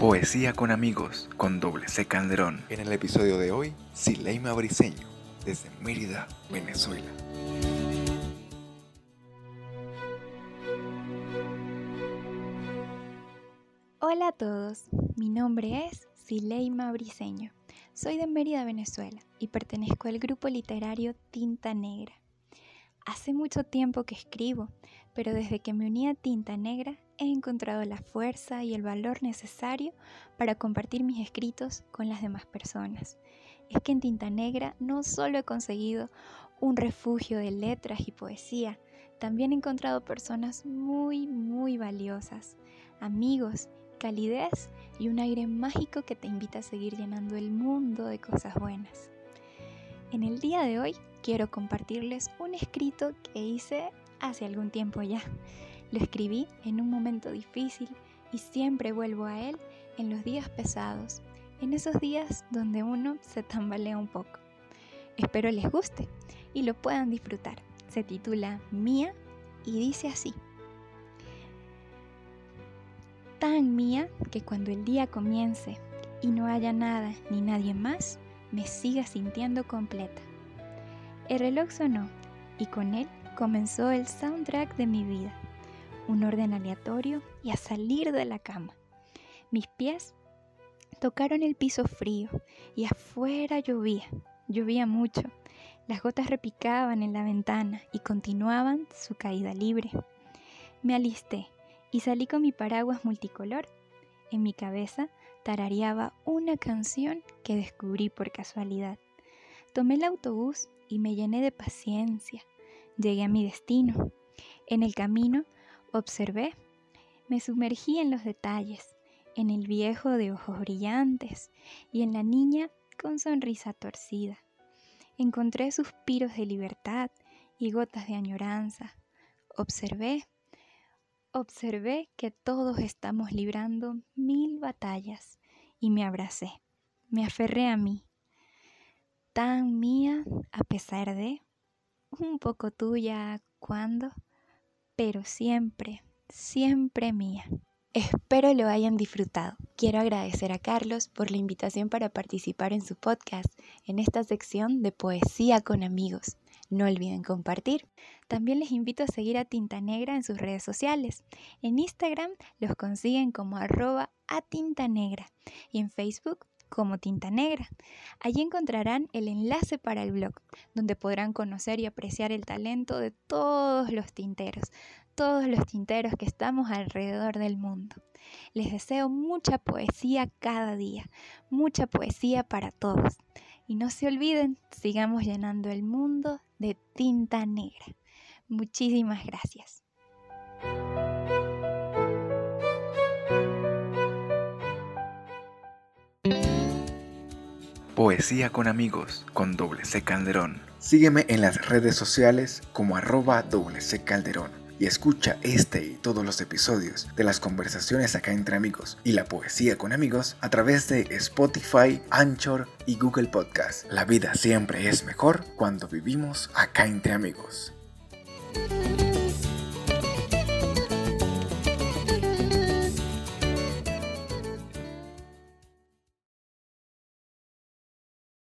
Poesía con amigos con doble C Calderón. En el episodio de hoy, Sileima Briseño, desde Mérida, Venezuela. Hola a todos, mi nombre es Sileima Briseño. Soy de Mérida, Venezuela y pertenezco al grupo literario Tinta Negra. Hace mucho tiempo que escribo, pero desde que me uní a Tinta Negra he encontrado la fuerza y el valor necesario para compartir mis escritos con las demás personas. Es que en Tinta Negra no solo he conseguido un refugio de letras y poesía, también he encontrado personas muy, muy valiosas, amigos, calidez y un aire mágico que te invita a seguir llenando el mundo de cosas buenas. En el día de hoy quiero compartirles un escrito que hice hace algún tiempo ya. Lo escribí en un momento difícil y siempre vuelvo a él en los días pesados, en esos días donde uno se tambalea un poco. Espero les guste y lo puedan disfrutar. Se titula Mía y dice así. Tan mía que cuando el día comience y no haya nada ni nadie más, me siga sintiendo completa. El reloj sonó y con él comenzó el soundtrack de mi vida, un orden aleatorio y a salir de la cama. Mis pies tocaron el piso frío y afuera llovía, llovía mucho. Las gotas repicaban en la ventana y continuaban su caída libre. Me alisté y salí con mi paraguas multicolor. En mi cabeza tarareaba una canción que descubrí por casualidad. Tomé el autobús y me llené de paciencia. Llegué a mi destino. En el camino observé, me sumergí en los detalles, en el viejo de ojos brillantes y en la niña con sonrisa torcida. Encontré suspiros de libertad y gotas de añoranza. Observé, observé que todos estamos librando mil batallas y me abracé, me aferré a mí, tan mía a pesar de, un poco tuya cuando, pero siempre, siempre mía. Espero lo hayan disfrutado. Quiero agradecer a Carlos por la invitación para participar en su podcast, en esta sección de Poesía con amigos. No olviden compartir. También les invito a seguir a Tinta Negra en sus redes sociales. En Instagram los consiguen como arroba a Tinta Negra y en Facebook como Tinta Negra. Allí encontrarán el enlace para el blog, donde podrán conocer y apreciar el talento de todos los tinteros, todos los tinteros que estamos alrededor del mundo. Les deseo mucha poesía cada día, mucha poesía para todos. Y no se olviden, sigamos llenando el mundo de tinta negra. Muchísimas gracias. Poesía con amigos con doble C Calderón. Sígueme en las redes sociales como arroba Calderón y escucha este y todos los episodios de las conversaciones acá entre amigos y la poesía con amigos a través de Spotify, Anchor y Google Podcast. La vida siempre es mejor cuando vivimos acá entre amigos.